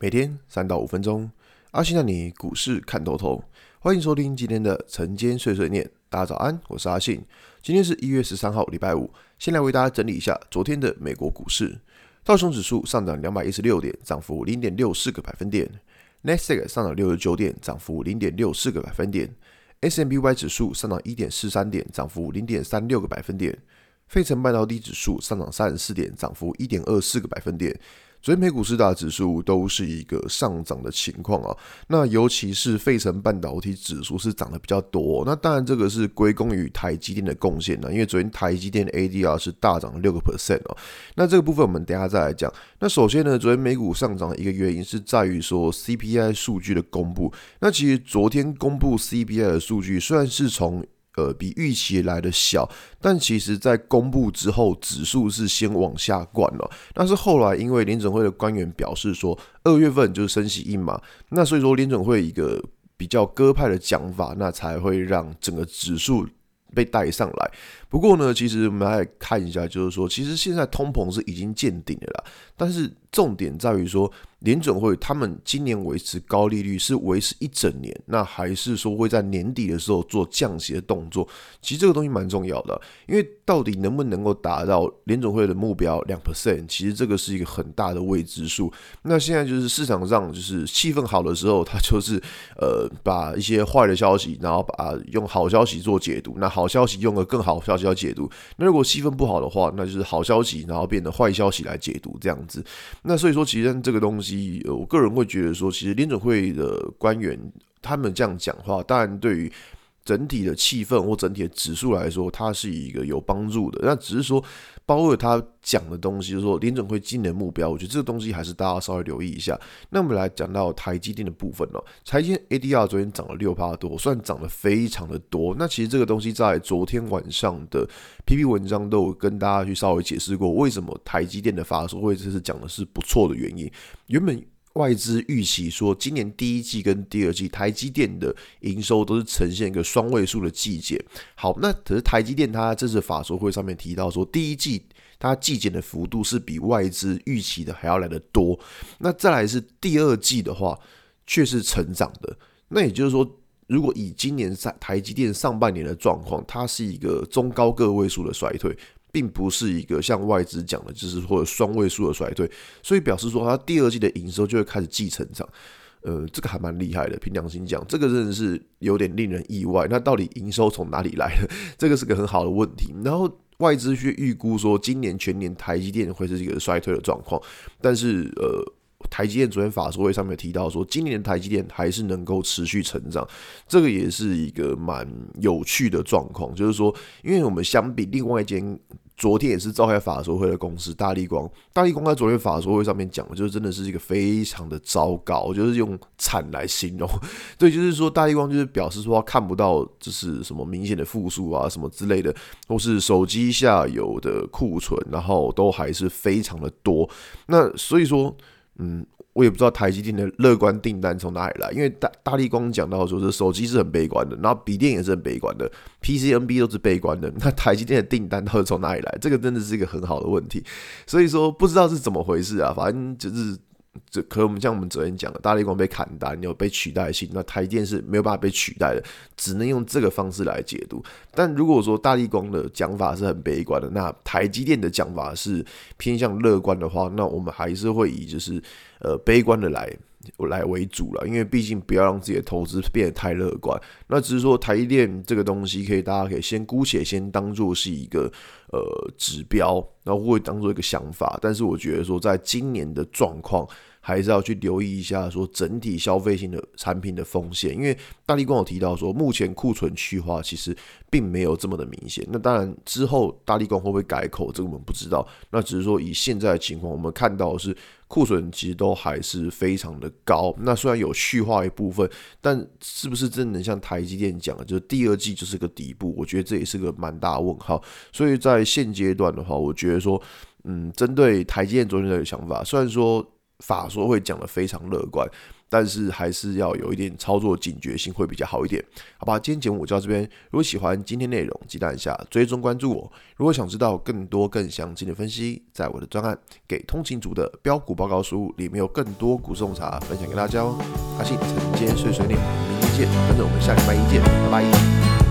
每天三到五分钟，阿信带你股市看透透。欢迎收听今天的晨间碎碎念。大家早安，我是阿信。今天是一月十三号，礼拜五。先来为大家整理一下昨天的美国股市。道琼指数上涨两百一十六点，涨幅零点六四个百分点。纳斯达克上涨六十九点，涨幅零点六四个百分点。S&P500 指数上涨一点四三点，涨幅零点三六个百分点。费城半导体指数上涨三十四点，涨幅一点二四个百分点。昨天美股四大指数都是一个上涨的情况啊，那尤其是费城半导体指数是涨得比较多，那当然这个是归功于台积电的贡献呢，因为昨天台积电 ADR 是大涨了六个 percent 哦，那这个部分我们等下再来讲。那首先呢，昨天美股上涨一个原因是在于说 CPI 数据的公布，那其实昨天公布 CPI 的数据虽然是从呃，比预期来的小，但其实在公布之后，指数是先往下灌了。但是后来，因为联准会的官员表示说，二月份就是升息一码，那所以说联准会一个比较鸽派的讲法，那才会让整个指数被带上来。不过呢，其实我们来看一下，就是说，其实现在通膨是已经见顶了啦，但是重点在于说。联准会他们今年维持高利率是维持一整年，那还是说会在年底的时候做降息的动作？其实这个东西蛮重要的，因为到底能不能够达到联准会的目标两 percent，其实这个是一个很大的未知数。那现在就是市场上就是气氛好的时候，它就是呃把一些坏的消息，然后把用好消息做解读，那好消息用个更好消息要解读。那如果气氛不好的话，那就是好消息，然后变得坏消息来解读这样子。那所以说，其实这个东西。我个人会觉得说，其实联准会的官员他们这样讲话，当然对于整体的气氛或整体的指数来说，它是一个有帮助的。那只是说，鲍威尔他讲的东西，就是说联准会今年目标，我觉得这个东西还是大家稍微留意一下。那我们来讲到台积电的部分了。台积 ADR 昨天涨了六趴多，算涨得非常的多。那其实这个东西在昨天晚上的 PP 文章都有跟大家去稍微解释过，为什么台积电的发售会这次讲的是不错的原因。原本外资预期说，今年第一季跟第二季台积电的营收都是呈现一个双位数的季减。好，那可是台积电它这次法说会上面提到说，第一季它季减的幅度是比外资预期的还要来得多。那再来是第二季的话，却是成长的。那也就是说，如果以今年在台积电上半年的状况，它是一个中高个位数的衰退。并不是一个像外资讲的，就是或者双位数的衰退，所以表示说它第二季的营收就会开始继成长，呃，这个还蛮厉害的。凭良心讲，这个真的是有点令人意外。那到底营收从哪里来的？这个是个很好的问题。然后外资去预估说，今年全年台积电会是一个衰退的状况，但是呃。台积电昨天法说会上面提到说，今年的台积电还是能够持续成长，这个也是一个蛮有趣的状况。就是说，因为我们相比另外一间昨天也是召开法说会的公司大力光，大力光在昨天法说会上面讲的，就是真的是一个非常的糟糕，就是用惨来形容。对，就是说大力光就是表示说他看不到就是什么明显的复苏啊什么之类的，或是手机下游的库存，然后都还是非常的多。那所以说。嗯，我也不知道台积电的乐观订单从哪里来，因为大大力光讲到说，这手机是很悲观的，然后笔电也是很悲观的，PCNB 都是悲观的，那台积电的订单到底从哪里来？这个真的是一个很好的问题，所以说不知道是怎么回事啊，反正就是。这可我们像我们昨天讲的，大力光被砍单，有被取代性，那台电是没有办法被取代的，只能用这个方式来解读。但如果说大力光的讲法是很悲观的，那台积电的讲法是偏向乐观的话，那我们还是会以就是呃悲观的来来为主了，因为毕竟不要让自己的投资变得太乐观。那只是说台积电这个东西，可以大家可以先姑且先当做是一个呃指标，然后会当做一个想法。但是我觉得说，在今年的状况。还是要去留意一下，说整体消费性的产品的风险，因为大力光有提到说，目前库存去化其实并没有这么的明显。那当然之后大力光会不会改口，这个我们不知道。那只是说以现在的情况，我们看到是库存其实都还是非常的高。那虽然有去化一部分，但是不是真的能像台积电讲的，就是第二季就是个底部？我觉得这也是个蛮大问号。所以在现阶段的话，我觉得说，嗯，针对台积电昨天的想法，虽然说。法说会讲得非常乐观，但是还是要有一点操作警觉性会比较好一点，好吧？今天节目就到这边，如果喜欢今天内容，记得按下追踪关注我。如果想知道更多更详尽的分析，在我的专案《给通勤族的标股报告书》里面有更多股市洞察分享给大家哦。阿信晨间碎碎念，明天见，跟着我们下礼拜一见，拜拜。